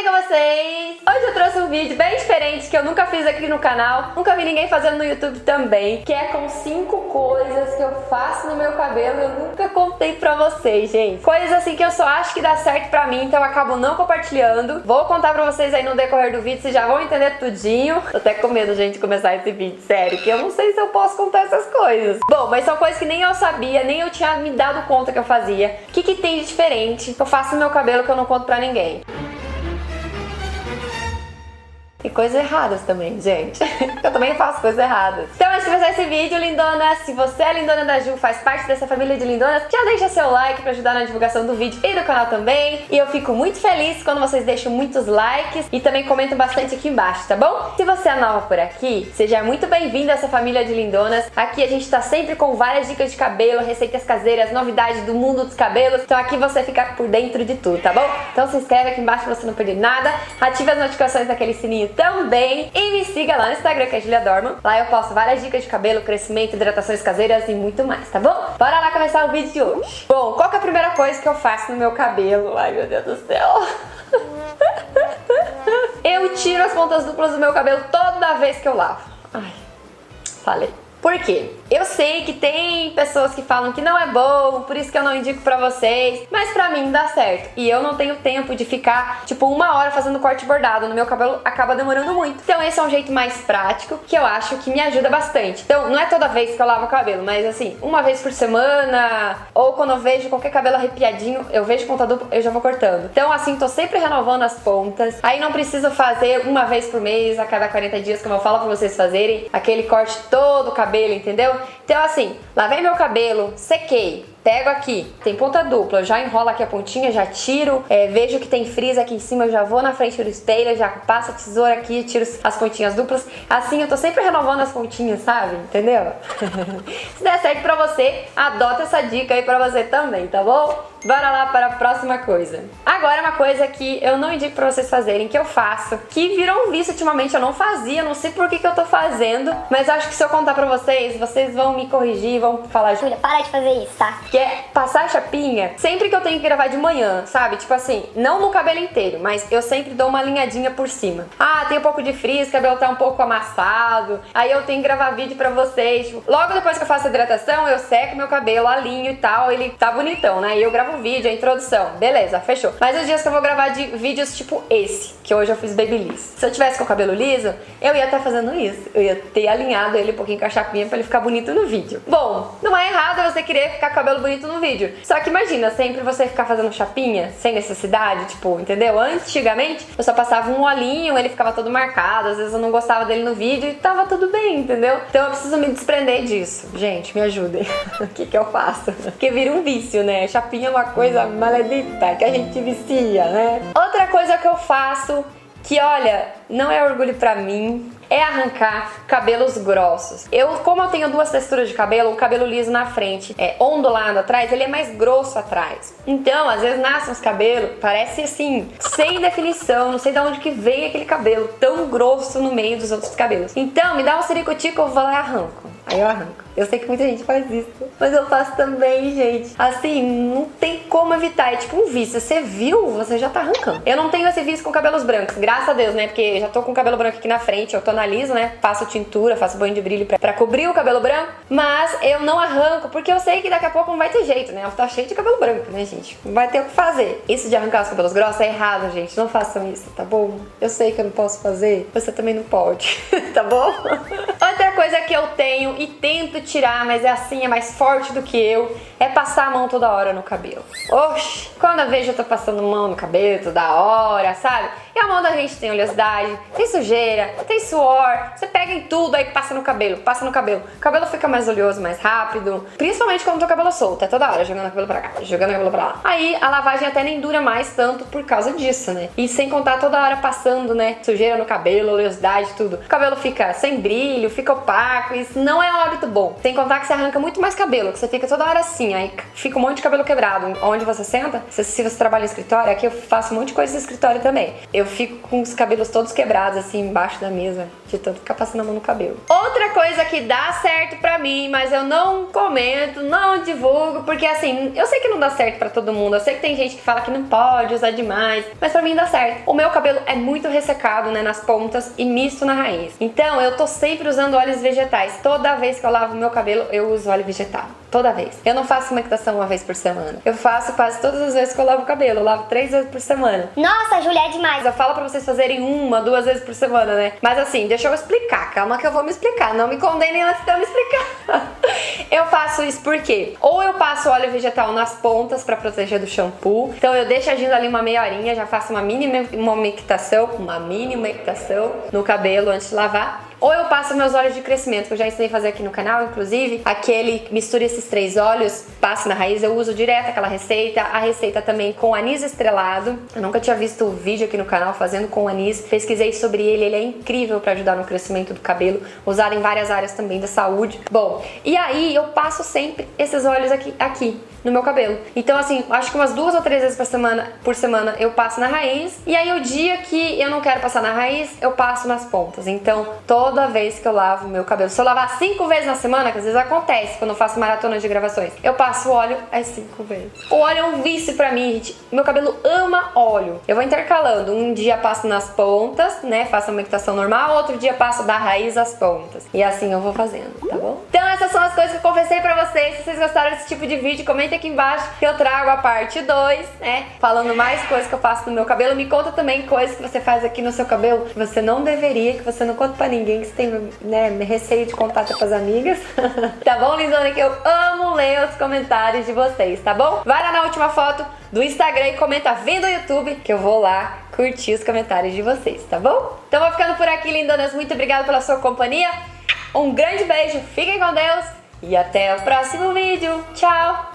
bem com vocês? Hoje eu trouxe um vídeo bem diferente que eu nunca fiz aqui no canal, nunca vi ninguém fazendo no YouTube também, que é com cinco coisas que eu faço no meu cabelo e eu nunca contei pra vocês, gente. Coisas assim que eu só acho que dá certo pra mim, então eu acabo não compartilhando. Vou contar pra vocês aí no decorrer do vídeo, vocês já vão entender tudinho. Tô até com medo, gente, de começar esse vídeo, sério, que eu não sei se eu posso contar essas coisas. Bom, mas são coisas que nem eu sabia, nem eu tinha me dado conta que eu fazia. O que, que tem de diferente que eu faço no meu cabelo que eu não conto pra ninguém? E coisas erradas também, gente. Eu também faço coisas erradas. Então, antes de começar esse vídeo, lindona, se você é lindona da Ju, faz parte dessa família de lindonas, já deixa seu like pra ajudar na divulgação do vídeo e do canal também. E eu fico muito feliz quando vocês deixam muitos likes e também comentam bastante aqui embaixo, tá bom? Se você é nova por aqui, seja muito bem-vindo a essa família de lindonas. Aqui a gente tá sempre com várias dicas de cabelo, receitas caseiras, novidades do mundo dos cabelos. Então aqui você fica por dentro de tudo, tá bom? Então se inscreve aqui embaixo pra você não perder nada. Ative as notificações daquele sininho também. E me siga lá no Instagram, que é Julia Dorman. Lá eu posto várias dicas de cabelo, crescimento, hidratações caseiras e muito mais, tá bom? Bora lá começar o vídeo de hoje. Bom, qual é a primeira coisa que eu faço no meu cabelo? Ai, meu Deus do céu. Eu tiro as pontas duplas do meu cabelo toda vez que eu lavo. Ai, falei. Por quê? Eu sei que tem pessoas que falam que não é bom, por isso que eu não indico pra vocês, mas pra mim dá certo. E eu não tenho tempo de ficar, tipo, uma hora fazendo corte bordado no meu cabelo, acaba demorando muito. Então esse é um jeito mais prático que eu acho que me ajuda bastante. Então não é toda vez que eu lavo o cabelo, mas assim, uma vez por semana, ou quando eu vejo qualquer cabelo arrepiadinho, eu vejo ponta dupla, eu já vou cortando. Então assim, tô sempre renovando as pontas. Aí não preciso fazer uma vez por mês, a cada 40 dias, como eu falo pra vocês fazerem, aquele corte todo o cabelo, entendeu? Então, assim, lavei meu cabelo, sequei, Pego aqui, tem ponta dupla, eu já enrolo aqui a pontinha, já tiro, é, vejo que tem frizz aqui em cima, eu já vou na frente do espelho, já passo a tesoura aqui, tiro as pontinhas duplas. Assim eu tô sempre renovando as pontinhas, sabe? Entendeu? Se der certo pra você, adota essa dica aí pra você também, tá bom? Bora lá para a próxima coisa. Agora uma coisa que eu não indico pra vocês fazerem, que eu faço, que virou um vício ultimamente, eu não fazia, não sei por que, que eu tô fazendo, mas acho que se eu contar pra vocês, vocês vão me corrigir, vão falar, Júlia, para de fazer isso, tá? Que é passar a chapinha sempre que eu tenho que gravar de manhã, sabe? Tipo assim, não no cabelo inteiro, mas eu sempre dou uma linhadinha por cima. Ah, tem um pouco de frizz, o cabelo tá um pouco amassado, aí eu tenho que gravar vídeo pra vocês. Tipo, logo depois que eu faço a hidratação, eu seco meu cabelo, alinho e tal, ele tá bonitão, né? E eu gravo o vídeo, a introdução. Beleza, fechou. Mas os dias que eu vou gravar de vídeos tipo esse, que hoje eu fiz babyliss. Se eu tivesse com o cabelo liso, eu ia estar tá fazendo isso. Eu ia ter alinhado ele um pouquinho com a chapinha pra ele ficar bonito no vídeo. Bom, não é errado você querer ficar com o cabelo bonito no vídeo. Só que imagina, sempre você ficar fazendo chapinha, sem necessidade, tipo, entendeu? Antigamente, eu só passava um olhinho, ele ficava todo marcado, às vezes eu não gostava dele no vídeo e tava tudo bem, entendeu? Então eu preciso me desprender disso. Gente, me ajudem. o que que eu faço? Porque vira um vício, né? Chapinha é uma coisa maledita que a gente vicia, né? Outra coisa que eu faço que olha, não é orgulho para mim, é arrancar cabelos grossos. Eu, como eu tenho duas texturas de cabelo, o cabelo liso na frente, é ondulado atrás, ele é mais grosso atrás. Então, às vezes nascem os cabelos, parece assim, sem definição, não sei de onde que vem aquele cabelo tão grosso no meio dos outros cabelos. Então, me dá um ciricutico, eu vou lá e arranco. Aí eu arranco. Eu sei que muita gente faz isso, mas eu faço também, gente. Assim, não tem como evitar. É tipo um vício. Você viu, você já tá arrancando. Eu não tenho esse vício com cabelos brancos, graças a Deus, né? Porque já tô com o cabelo branco aqui na frente, eu tonalizo, né? Faço tintura, faço banho de brilho pra, pra cobrir o cabelo branco. Mas eu não arranco, porque eu sei que daqui a pouco não vai ter jeito, né? Ela tá cheio de cabelo branco, né, gente? Não vai ter o que fazer. Isso de arrancar os cabelos grossos é errado, gente. Não façam isso, tá bom? Eu sei que eu não posso fazer, você também não pode, tá bom? Outra coisa que eu tenho e tento tirar, mas é assim, é mais forte do que eu, é passar a mão toda hora no cabelo. Oxi, quando eu vejo eu tô passando mão no cabelo toda hora, sabe? E a mão da gente tem oleosidade, tem sujeira, tem suor. Você pega em tudo aí passa no cabelo, passa no cabelo. O cabelo fica mais oleoso, mais rápido. Principalmente quando o cabelo solto, é toda hora jogando o cabelo pra cá, jogando o cabelo pra lá. Aí a lavagem até nem dura mais tanto por causa disso, né? E sem contar toda hora passando, né? Sujeira no cabelo, oleosidade, tudo. O cabelo fica sem brilho, fica opaco. Isso não é um hábito bom. Sem contar que você arranca muito mais cabelo, que você fica toda hora assim, aí fica um monte de cabelo quebrado. Onde você senta, se, se você trabalha em escritório, aqui eu faço um monte de coisa no escritório também. Eu fico com os cabelos todos quebrados, assim, embaixo da mesa, de tanto ficar passando a mão no cabelo. Outra coisa que dá certo pra mim, mas eu não comento, não divulgo, porque assim, eu sei que não dá certo pra todo mundo. Eu sei que tem gente que fala que não pode usar demais, mas pra mim dá certo. O meu cabelo é muito ressecado, né, nas pontas e misto na raiz. Então eu tô sempre usando óleos vegetais. Toda vez que eu lavo meu cabelo, eu uso óleo vegetal. Toda vez. Eu não faço humectação uma vez por semana. Eu faço quase todas as vezes que eu lavo o cabelo. Eu lavo três vezes por semana. Nossa, Julia, é demais. Eu falo pra vocês fazerem uma, duas vezes por semana, né? Mas assim, deixa eu explicar. Calma que eu vou me explicar. Não me condenem antes de eu me explicar. eu faço isso porque ou eu passo óleo vegetal nas pontas para proteger do shampoo. Então eu deixo agindo ali uma meia horinha, já faço uma mini umectação, uma mini umectação no cabelo antes de lavar. Ou eu passo meus óleos de crescimento, que eu já ensinei a fazer aqui no canal, inclusive. Aquele, misture esses três óleos, passe na raiz. Eu uso direto aquela receita. A receita também com anis estrelado. Eu nunca tinha visto o vídeo aqui no canal fazendo com anis. Pesquisei sobre ele, ele é incrível para ajudar no crescimento do cabelo. Usado em várias áreas também da saúde. Bom, e aí eu passo sempre esses óleos aqui, aqui no meu cabelo. Então, assim, acho que umas duas ou três vezes por semana, por semana eu passo na raiz. E aí, o dia que eu não quero passar na raiz, eu passo nas pontas. Então, toda vez que eu lavo meu cabelo, se eu lavar cinco vezes na semana, que às vezes acontece quando eu faço maratona de gravações, eu passo óleo as cinco vezes. O óleo é um vício pra mim, gente. Meu cabelo ama óleo. Eu vou intercalando. Um dia passo nas pontas, né? Faço a umectação normal, outro dia passo da raiz às pontas. E assim eu vou fazendo, tá bom? Então, essas são as coisas que eu confessei pra vocês. Se vocês gostaram desse tipo de vídeo, comentem comenta aqui embaixo que eu trago a parte 2, né? Falando mais coisas que eu faço no meu cabelo. Me conta também coisas que você faz aqui no seu cabelo que você não deveria, que você não conta pra ninguém, que você tem né, receio de contar com as amigas. tá bom, lindona? Que eu amo ler os comentários de vocês, tá bom? Vai lá na última foto do Instagram e comenta vem do YouTube que eu vou lá curtir os comentários de vocês, tá bom? Então vou ficando por aqui, lindonas. Muito obrigada pela sua companhia. Um grande beijo, fiquem com Deus e até o próximo vídeo. Tchau!